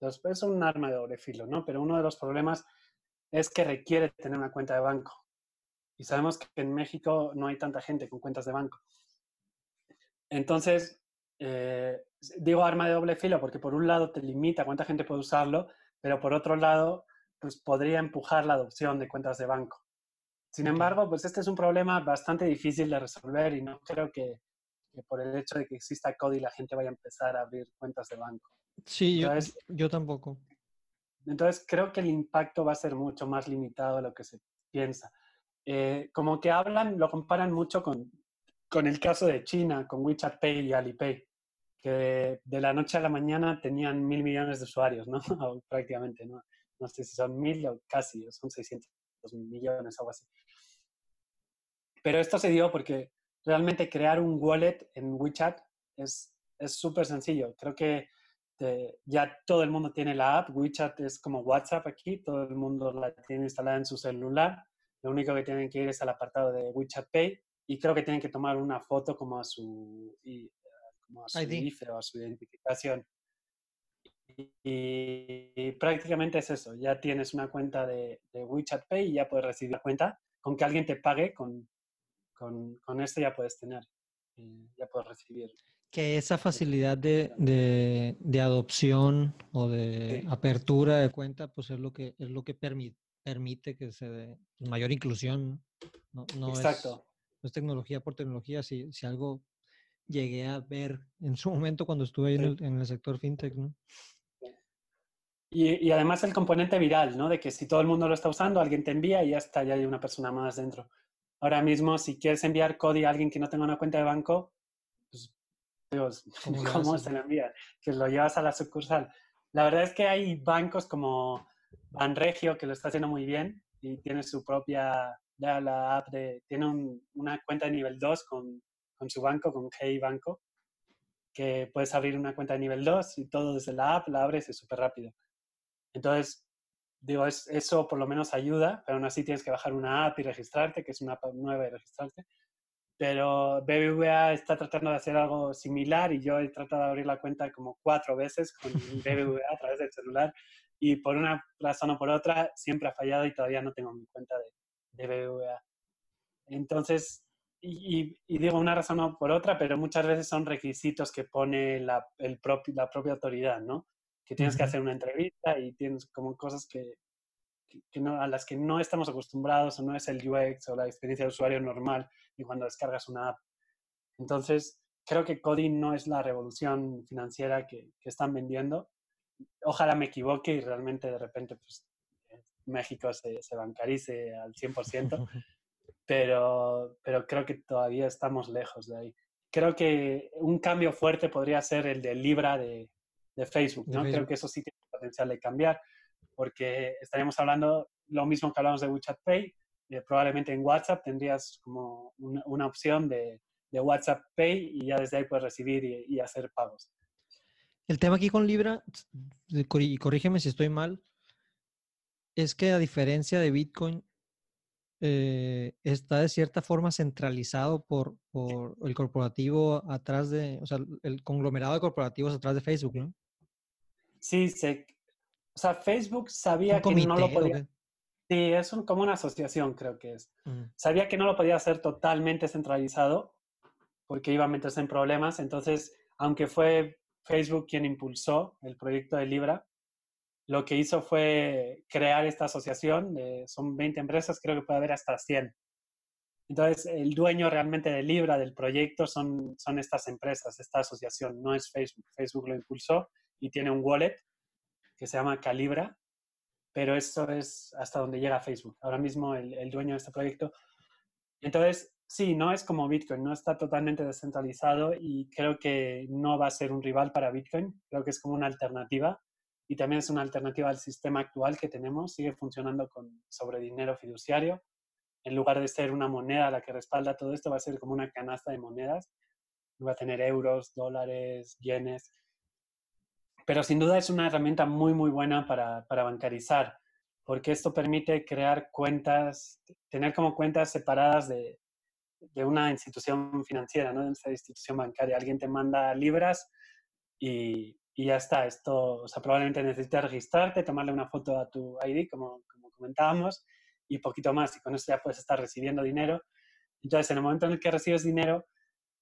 es un arma de doble filo, ¿no? Pero uno de los problemas es que requiere tener una cuenta de banco. Y sabemos que en México no hay tanta gente con cuentas de banco. Entonces, eh, digo arma de doble filo porque por un lado te limita cuánta gente puede usarlo, pero por otro lado, pues podría empujar la adopción de cuentas de banco. Sin embargo, pues este es un problema bastante difícil de resolver y no creo que, por el hecho de que exista CODI la gente vaya a empezar a abrir cuentas de banco. Sí, yo, yo tampoco. Entonces creo que el impacto va a ser mucho más limitado de lo que se piensa. Eh, como que hablan, lo comparan mucho con, con el caso de China, con WeChat Pay y Alipay, que de la noche a la mañana tenían mil millones de usuarios, ¿no? prácticamente, ¿no? No sé si son mil o casi, son 600 millones, algo así. Pero esto se dio porque realmente crear un wallet en WeChat es súper sencillo. Creo que ya todo el mundo tiene la app. WeChat es como WhatsApp aquí, todo el mundo la tiene instalada en su celular. Lo único que tienen que ir es al apartado de WeChat Pay y creo que tienen que tomar una foto como a su, como a su IFE o a su identificación. Y, prácticamente es eso, ya tienes una cuenta de, de, WeChat Pay y ya puedes recibir la cuenta. Con que alguien te pague, con, con, con esto ya puedes tener, eh, ya puedes recibir. Que esa facilidad de, de, de adopción o de apertura de cuenta, pues es lo que, es lo que permite, permite que se dé mayor inclusión. No, no Exacto. Es, tecnología por tecnología. Si, si algo llegué a ver en su momento cuando estuve ahí en, el, en el sector fintech, ¿no? Y, y, además el componente viral, ¿no? De que si todo el mundo lo está usando, alguien te envía y ya está, ya hay una persona más dentro. Ahora mismo, si quieres enviar código a alguien que no tenga una cuenta de banco, pues, Dios, ¿cómo, se lo envía? Que lo llevas a la sucursal. La verdad es que hay bancos como Banregio que lo está haciendo muy bien y tiene su propia, ya la app de, tiene una cuenta de nivel 2 con, con su banco, con Hey Banco, que puedes abrir una cuenta de nivel 2 y todo desde la app la abres y es súper rápido. Entonces, digo, es, eso por lo menos ayuda, pero aún así tienes que bajar una app y registrarte, que es una app nueva y registrarte. Pero BBVA está tratando de hacer algo similar y yo he tratado de abrir la cuenta como cuatro veces con BBVA a través del celular y por una razón o por otra siempre ha fallado y todavía no tengo mi cuenta de, de BBVA. Entonces, y, y, digo una razón o por otra, pero muchas veces son requisitos que pone la, el la propia autoridad, ¿no? que tienes que hacer una entrevista y tienes como cosas que, que, no, a las que no estamos acostumbrados o no es el UX o la experiencia de usuario normal y cuando descargas una app. Entonces, creo que coding no es la revolución financiera que, que están vendiendo. Ojalá me equivoque y realmente de repente pues, eh, México se, se bancarice al 100%, pero, pero creo que todavía estamos lejos de ahí. Creo que un cambio fuerte podría ser el de Libra de, de Facebook, ¿no? Creo que eso sí tiene potencial de cambiar, porque estaríamos hablando lo mismo que hablamos de WeChat Pay, eh, probablemente en WhatsApp tendrías como una, opción de, de, WhatsApp Pay y ya desde ahí puedes recibir y, hacer pagos. El tema aquí con Libra, y corrígeme si estoy mal, es que a diferencia de Bitcoin, eh, está de cierta forma centralizado por, por, el corporativo atrás de, o sea, el conglomerado de corporativos atrás de Facebook, ¿no? Sí, se, o sea, Facebook sabía que no lo podía. Sí, es como una asociación, creo que es. Mm. Sabía que no lo podía hacer totalmente centralizado porque iba a meterse en problemas. Entonces, aunque fue Facebook quien impulsó el proyecto de Libra, lo que hizo fue crear esta asociación. son 20 empresas, creo que puede haber hasta 100. Entonces, el dueño realmente de Libra, del proyecto, son, son estas empresas, esta asociación, no es Facebook. Facebook lo impulsó y tiene un wallet que se llama Calibra, pero eso es hasta donde llega Facebook. Ahora mismo el, el dueño de este proyecto. Entonces, sí, no es como Bitcoin, no está totalmente descentralizado y creo que no va a ser un rival para Bitcoin, creo que es como una alternativa y también es una alternativa al sistema actual que tenemos, sigue funcionando con, sobre dinero fiduciario. En lugar de ser una moneda la que respalda todo esto, va a ser como una canasta de monedas. Va a tener euros, dólares, yenes pero sin duda es una herramienta muy, muy buena para, para bancarizar. porque esto permite crear cuentas, tener como cuentas separadas de, de una institución financiera, ¿no? de una institución bancaria. Alguien te manda libras y, y, ya está. Esto, o sea, probablemente necesitas registrarte, tomarle una foto a tu ID, como, comentábamos, y poquito más. Y con eso ya puedes estar recibiendo dinero. Entonces, en el momento en el que recibes dinero,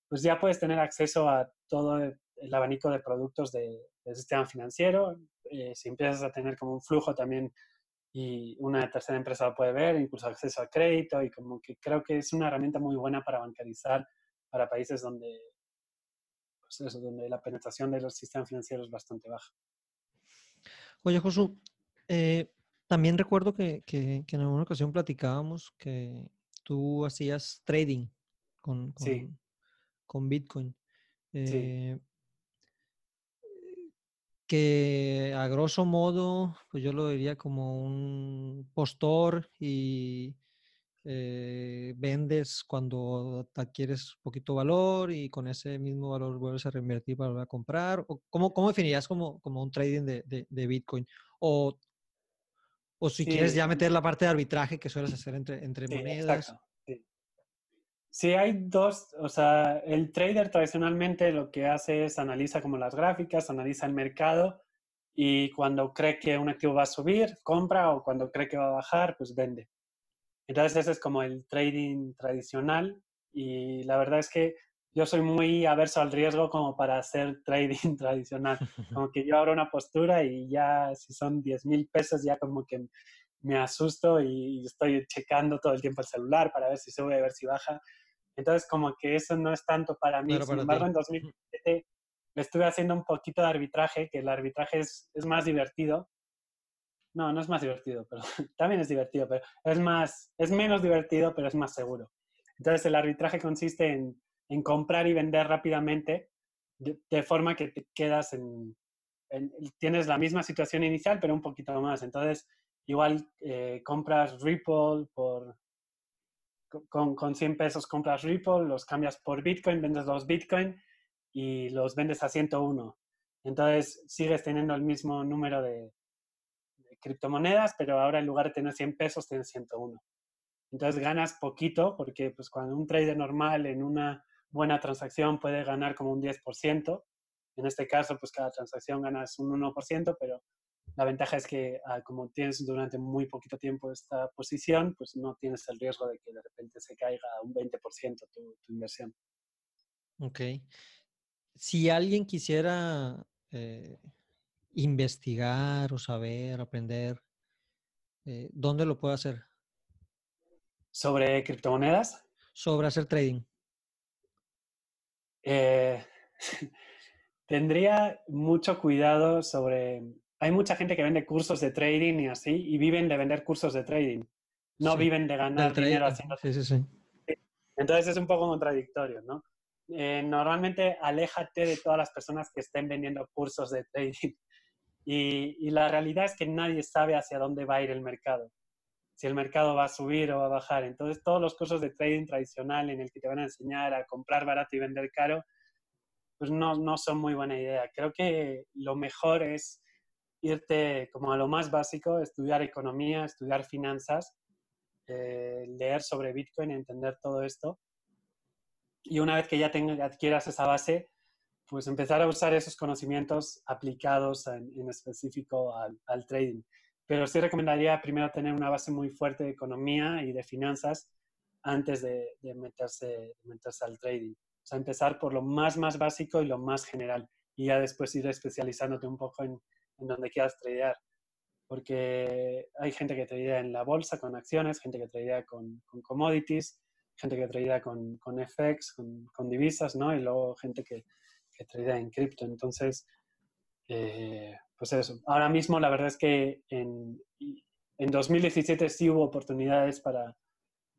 pues ya puedes tener acceso a todo el abanico de productos del sistema financiero. Eh, si empiezas a tener como un flujo también y una tercera empresa lo puede ver, incluso acceso a crédito y como que creo que es una herramienta muy buena para bancarizar para países donde, pues eso, donde la penetración de los sistemas financieros es bastante baja. Oye, Josu, eh, también recuerdo que, que, en alguna ocasión platicábamos que tú hacías trading con, con, con Bitcoin. Eh, que a grosso modo, pues yo lo diría como un postor y eh, vendes cuando adquieres poquito valor y con ese mismo valor vuelves a reinvertir para volver a comprar. ¿O cómo, ¿Cómo definirías como, como un trading de, de, Bitcoin? O, o si quieres ya meter la parte de arbitraje que sueles hacer entre, entre monedas. Sí, hay dos, o sea, el trader tradicionalmente lo que hace es analiza como las gráficas, analiza el mercado y cuando cree que un activo va a subir, compra o cuando cree que va a bajar, pues vende. Entonces ese es como el trading tradicional y la verdad es que yo soy muy averso al riesgo como para hacer trading tradicional. Como que yo abro una postura y ya si son 10 mil pesos ya como que me asusto y estoy checando todo el tiempo el celular para ver si sube, a ver si baja. Entonces, como que eso no es tanto para mí. Sin embargo, en 2017 estuve haciendo un poquito de arbitraje, que el arbitraje es, es más divertido. No, no es más divertido, pero también es divertido, pero es más, es menos divertido, pero es más seguro. Entonces, el arbitraje consiste en, en comprar y vender rápidamente, de, forma que te quedas en, tienes la misma situación inicial, pero un poquito más. Entonces, igual eh, compras Ripple por con, con 100 pesos compras Ripple, los cambias por Bitcoin, vendes los Bitcoin y los vendes a 101. Entonces sigues teniendo el mismo número de, criptomonedas, pero ahora en lugar de tener 100 pesos tienes 101. Entonces ganas poquito porque pues cuando un trader normal en una buena transacción puede ganar como un 10%, en este caso pues cada transacción ganas un 1%, pero la ventaja es que ah, como tienes durante muy poquito tiempo esta posición, pues no tienes el riesgo de que de repente se caiga un 20% tu, tu inversión. Ok. Si alguien quisiera eh, investigar o saber, aprender, eh, ¿dónde lo puede hacer? ¿Sobre criptomonedas? Sobre hacer trading. Eh, tendría mucho cuidado sobre hay mucha gente que vende cursos de trading y así, y viven de vender cursos de trading. No viven de ganar dinero haciendo sí, sí, sí. Entonces es un poco contradictorio, ¿no? Eh, normalmente aléjate de todas las personas que estén vendiendo cursos de trading. Y, la realidad es que nadie sabe hacia dónde va a ir el mercado. Si el mercado va a subir o a bajar. Entonces todos los cursos de trading tradicional en el que te van a enseñar a comprar barato y vender caro, pues no, no son muy buena idea. Creo que lo mejor es irte como a lo más básico, estudiar economía, estudiar finanzas, eh, leer sobre Bitcoin, entender todo esto. Y una vez que ya adquieras esa base, pues empezar a usar esos conocimientos aplicados en, específico al, trading. Pero sí recomendaría primero tener una base muy fuerte de economía y de finanzas antes de, meterse, meterse al trading. O sea, empezar por lo más, más básico y lo más general. Y ya después ir especializándote un poco en, en donde quieras tradear. Porque hay gente que tradea en la bolsa con acciones, gente que tradea con, con commodities, gente que tradea con, con FX, con, con, divisas, ¿no? Y luego gente que, que tradea en cripto. Entonces, eh, pues eso. Ahora mismo la verdad es que en, en 2017 sí hubo oportunidades para,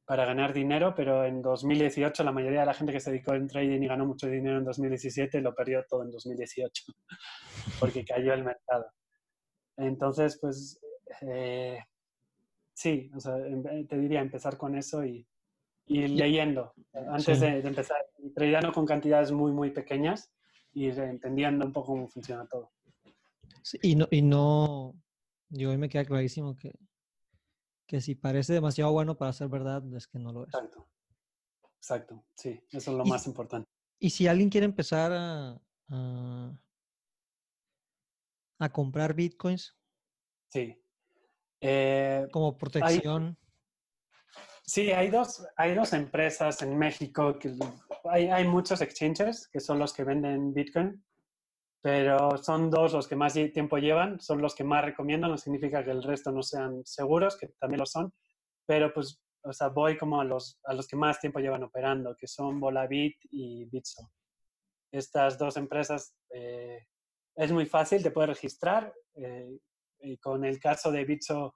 para ganar dinero, pero en 2018 la mayoría de la gente que se dedicó en trading y ganó mucho dinero en 2017 lo perdió todo en 2018 porque cayó el mercado. Entonces, pues eh, sí, o sea, te diría empezar con eso y, y leyendo antes de, empezar, tradeando con cantidades muy, muy pequeñas y entendiendo un poco cómo funciona todo. y no, y no, yo hoy me queda clarísimo que que si parece demasiado bueno para ser verdad, es que no lo es. Exacto. Exacto, sí, eso es lo más importante. Y si alguien quiere empezar a, a, comprar bitcoins. Sí. Eh, como protección. Sí, hay dos, hay dos empresas en México que hay, hay muchos exchanges que son los que venden bitcoin pero son dos los que más tiempo llevan, son los que más recomiendo, no significa que el resto no sean seguros, que también lo son, pero pues, o sea, voy como a los, a los que más tiempo llevan operando, que son Volabit y Bitso. Estas dos empresas eh, es muy fácil, te puedes registrar, eh, y con el caso de Bitso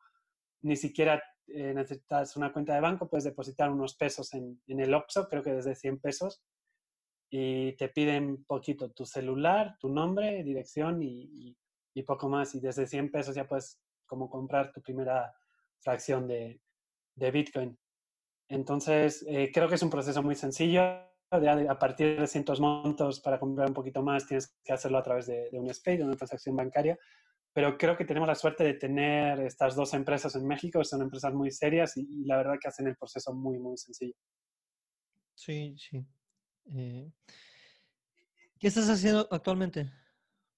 ni siquiera eh, necesitas una cuenta de banco, puedes depositar unos pesos en, en el OPSO, creo que desde 100 pesos, y te piden poquito tu celular, tu nombre, dirección y, y, poco más. Y desde 100 pesos ya puedes como comprar tu primera fracción de, de Bitcoin. Entonces, eh, creo que es un proceso muy sencillo. a partir de cientos montos para comprar un poquito más, tienes que hacerlo a través de, de un SPAY, de una transacción bancaria. Pero creo que tenemos la suerte de tener estas dos empresas en México, son empresas muy serias y, y la verdad que hacen el proceso muy, muy sencillo. Sí, sí. Eh, ¿Qué estás haciendo actualmente?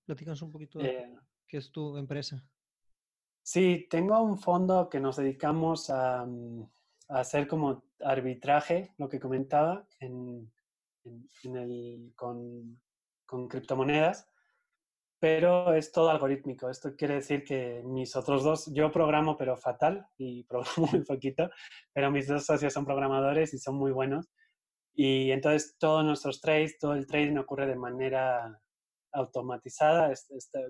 Platícanos un poquito de eh, qué es tu empresa. Sí, tengo un fondo que nos dedicamos a, mm, hacer como arbitraje, lo que comentaba, en, el, con, con, criptomonedas, pero es todo algorítmico. Esto quiere decir que mis otros dos, yo programo pero fatal y programo muy poquito, pero mis dos socios son programadores y son muy buenos y entonces todos nuestros trades, todo el trading ocurre de manera automatizada,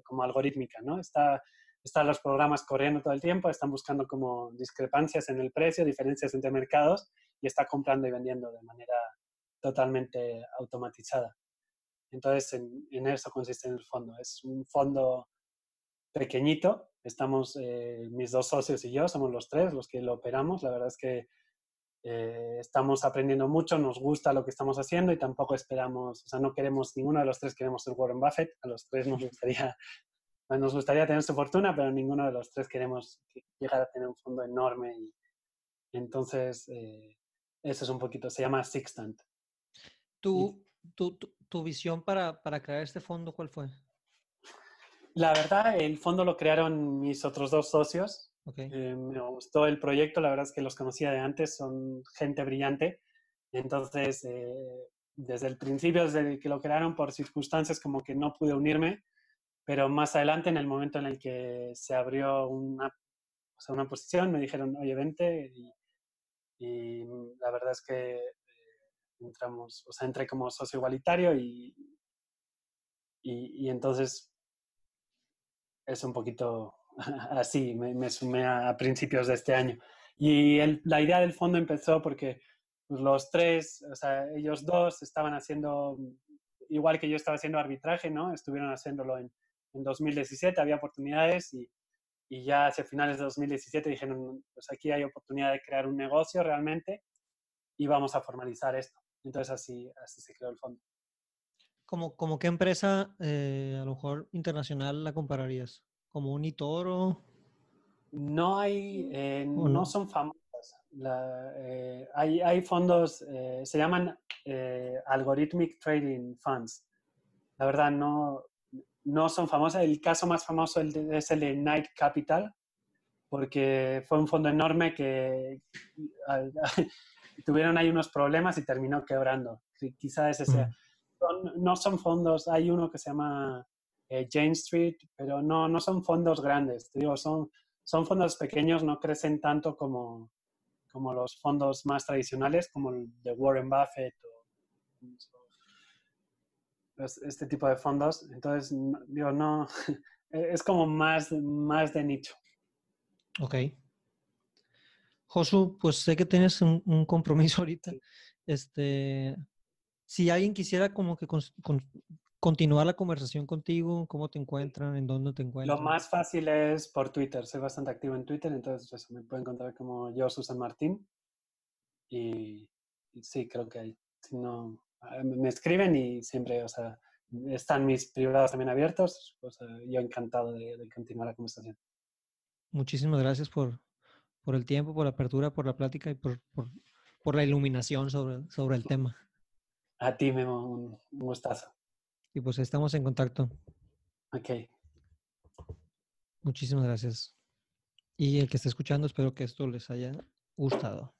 como algorítmica, ¿no? Está, están los programas corriendo todo el tiempo, están buscando como discrepancias en el precio, diferencias entre mercados y está comprando y vendiendo de manera totalmente automatizada. Entonces, en, en eso consiste en el fondo. Es un fondo pequeñito. Estamos, eh, mis dos socios y yo, somos los tres los que lo operamos. La verdad es que eh, estamos aprendiendo mucho, nos gusta lo que estamos haciendo y tampoco esperamos, o sea, no queremos, ninguno de los tres queremos ser Warren Buffett, a los tres nos gustaría, nos gustaría tener su fortuna, pero ninguno de los tres queremos llegar a tener un fondo enorme. Y, entonces, eh, eso es un poquito, se llama Sixtant. ¿Tu, tu, tu, visión para, para crear este fondo cuál fue? La verdad, el fondo lo crearon mis otros dos socios, eh, me gustó el proyecto, la verdad es que los conocía de antes, son gente brillante. Entonces, eh, desde el principio, desde que lo crearon por circunstancias como que no pude unirme, pero más adelante, en el momento en el que se abrió una, o sea, una posición, me dijeron, oye, vente, y, y la verdad es que entramos, o sea, entré como socio igualitario y, y, entonces es un poquito así, me, sumé a, principios de este año. Y la idea del fondo empezó porque pues, los tres, o sea, ellos dos estaban haciendo, igual que yo estaba haciendo arbitraje, ¿no? Estuvieron haciéndolo en, en 2017, había oportunidades y, y, ya hacia finales de 2017 dijeron, pues aquí hay oportunidad de crear un negocio realmente y vamos a formalizar esto. Entonces así, así se creó el fondo. ¿Como, como qué empresa, eh, a lo mejor internacional, la compararías? como un Itoro? No hay, eh, no? son famosas. Eh, hay, hay, fondos, eh, se llaman Algorithmic Trading Funds. La verdad, no, no son famosas. El caso más famoso es el de Night Capital, porque fue un fondo enorme que tuvieron ahí unos problemas y terminó quebrando. Quizá ese sea. Mm. no son fondos, hay uno que se llama eh, Jane Street, pero no, no son fondos grandes, digo, son, son fondos pequeños, no crecen tanto como, como los fondos más tradicionales, como el de Warren Buffett o este tipo de fondos. Entonces, digo, no, es como más, más de nicho. Ok. Josu, pues sé que tienes un, compromiso ahorita. Este, si alguien quisiera como que continuar la conversación contigo, cómo te encuentran, en dónde te encuentran. Lo más fácil es por Twitter, soy bastante activo en Twitter, entonces me pueden encontrar como yo, Susan Martín. Y, sí, creo que ahí, si no, ah, me escriben y siempre, o sea, están mis privados también abiertos, yo encantado de, continuar la conversación. Muchísimas gracias por, por el tiempo, por la apertura, por la plática y por, por, la iluminación sobre, sobre el tema. A ti, Memo, un, gustazo. Y pues estamos en contacto. Ok. Muchísimas gracias. Y el que esté escuchando, espero que esto les haya gustado.